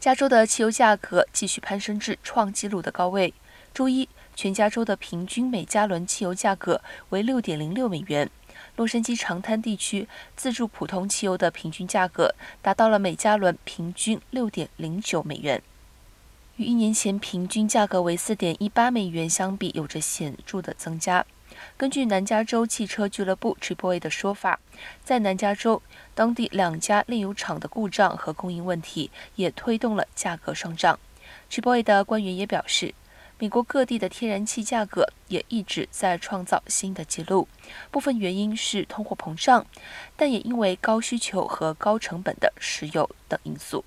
加州的汽油价格继续攀升至创纪录的高位。周一，全加州的平均每加仑汽油价格为六点零六美元。洛杉矶长滩地区自助普通汽油的平均价格达到了每加仑平均六点零九美元，与一年前平均价格为四点一八美元相比，有着显著的增加。根据南加州汽车俱乐部 Triple 的说法，在南加州当地两家炼油厂的故障和供应问题也推动了价格上涨。Triple 的官员也表示，美国各地的天然气价格也一直在创造新的纪录，部分原因是通货膨胀，但也因为高需求和高成本的石油等因素。